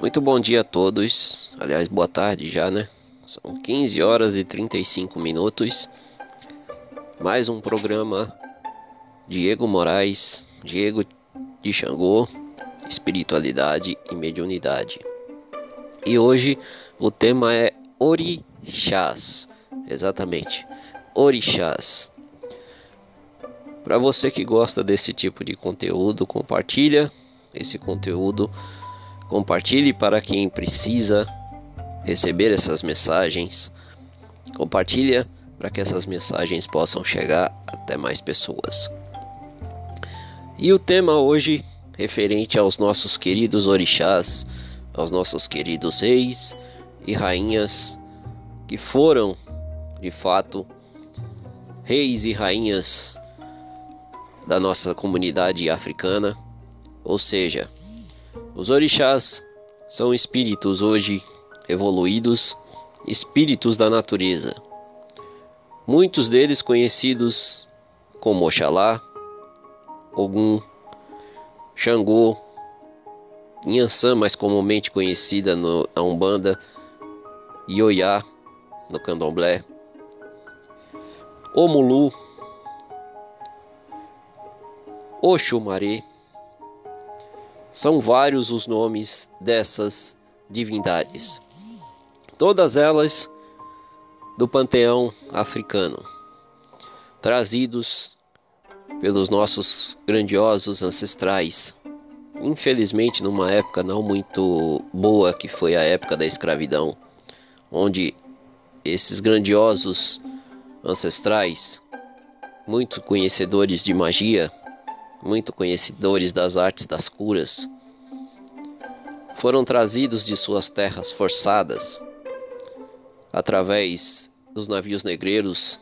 Muito bom dia a todos. Aliás, boa tarde já, né? São 15 horas e 35 minutos. Mais um programa Diego Moraes, Diego de Xangô, espiritualidade e mediunidade. E hoje o tema é orixás. Exatamente. Orixás. Para você que gosta desse tipo de conteúdo, compartilha esse conteúdo, compartilhe para quem precisa receber essas mensagens. Compartilha para que essas mensagens possam chegar até mais pessoas. E o tema hoje referente aos nossos queridos orixás, aos nossos queridos reis e rainhas que foram, de fato, reis e rainhas da nossa comunidade africana, ou seja, os orixás são espíritos hoje evoluídos, espíritos da natureza. Muitos deles conhecidos como Oxalá, Ogum, Xangô, Inhansã, mais comumente conhecida no, na Umbanda, Ioiá, no Candomblé, Omulu, Oxumaré. São vários os nomes dessas divindades, todas elas do panteão africano, trazidos pelos nossos grandiosos ancestrais. Infelizmente, numa época não muito boa, que foi a época da escravidão, onde esses grandiosos ancestrais, muito conhecedores de magia, muito conhecedores das artes das curas, foram trazidos de suas terras forçadas através dos navios negreiros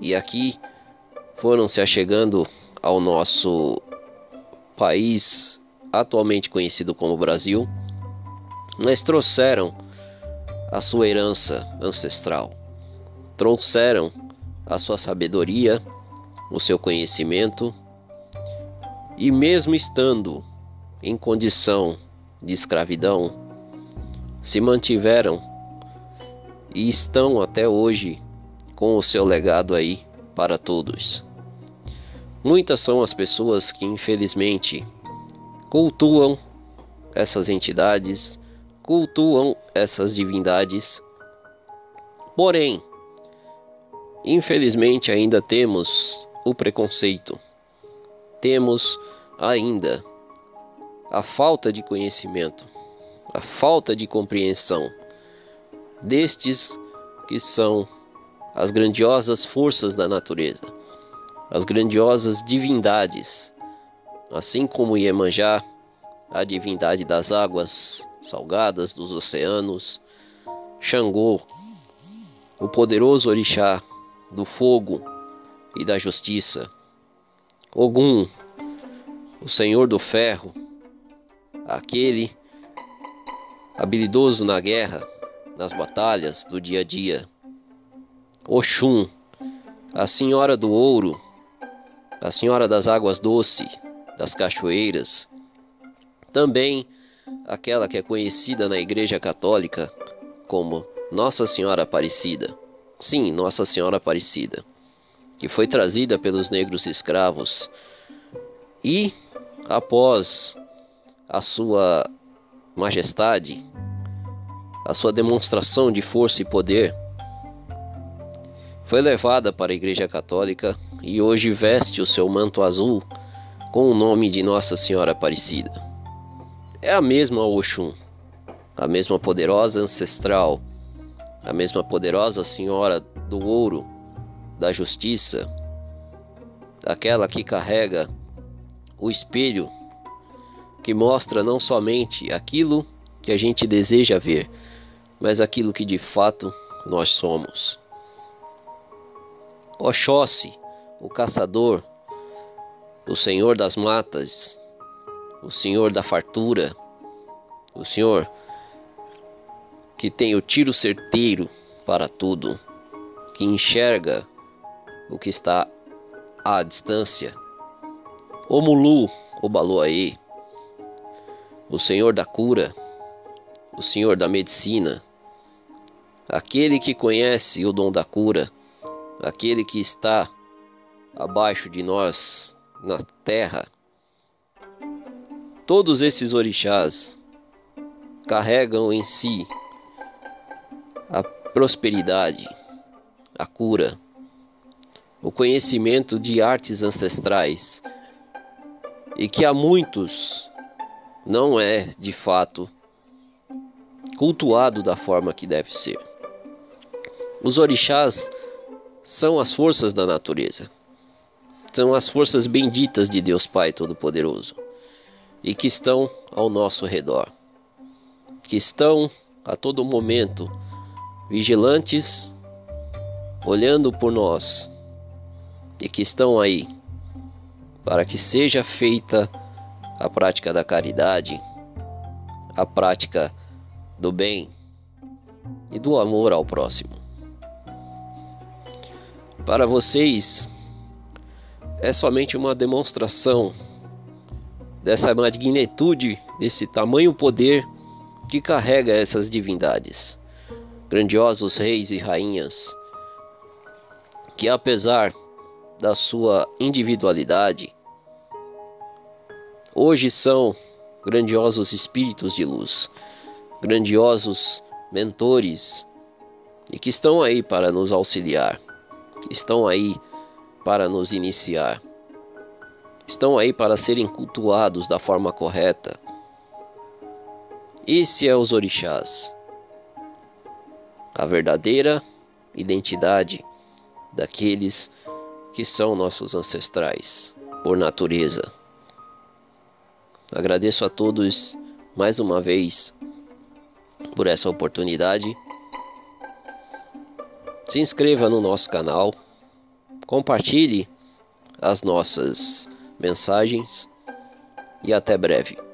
e aqui foram se achegando ao nosso país atualmente conhecido como Brasil, mas trouxeram a sua herança ancestral, trouxeram a sua sabedoria, o seu conhecimento e mesmo estando em condição de escravidão, se mantiveram e estão até hoje com o seu legado aí para todos. Muitas são as pessoas que infelizmente cultuam essas entidades, cultuam essas divindades. Porém, infelizmente ainda temos o preconceito temos ainda a falta de conhecimento, a falta de compreensão destes que são as grandiosas forças da natureza, as grandiosas divindades, assim como Iemanjá, a divindade das águas salgadas dos oceanos, Xangô, o poderoso orixá do fogo e da justiça, Ogum, o Senhor do Ferro, aquele habilidoso na guerra, nas batalhas do dia a dia. Oxum, a Senhora do Ouro, a Senhora das Águas Doces, das Cachoeiras. Também aquela que é conhecida na Igreja Católica como Nossa Senhora Aparecida. Sim, Nossa Senhora Aparecida que foi trazida pelos negros escravos e após a sua majestade, a sua demonstração de força e poder, foi levada para a Igreja Católica e hoje veste o seu manto azul com o nome de Nossa Senhora Aparecida. É a mesma Oxum, a mesma poderosa ancestral, a mesma poderosa Senhora do Ouro da justiça, aquela que carrega o espelho que mostra não somente aquilo que a gente deseja ver, mas aquilo que de fato nós somos. Oxóssi, o caçador, o senhor das matas, o senhor da fartura, o senhor que tem o tiro certeiro para tudo, que enxerga o que está à distância. O Mulu, o Baloaê, o Senhor da cura, o Senhor da medicina, aquele que conhece o dom da cura, aquele que está abaixo de nós na terra. Todos esses orixás carregam em si a prosperidade, a cura, o conhecimento de artes ancestrais e que a muitos não é de fato cultuado da forma que deve ser. Os orixás são as forças da natureza, são as forças benditas de Deus Pai Todo-Poderoso e que estão ao nosso redor, que estão a todo momento vigilantes, olhando por nós e que estão aí para que seja feita a prática da caridade, a prática do bem e do amor ao próximo. Para vocês, é somente uma demonstração dessa magnitude, desse tamanho poder que carrega essas divindades, grandiosos reis e rainhas, que apesar da sua individualidade, hoje são grandiosos espíritos de luz grandiosos mentores e que estão aí para nos auxiliar, estão aí para nos iniciar, estão aí para serem cultuados da forma correta. Esse é os orixás, a verdadeira identidade daqueles que são nossos ancestrais por natureza. Agradeço a todos mais uma vez por essa oportunidade. Se inscreva no nosso canal, compartilhe as nossas mensagens e até breve.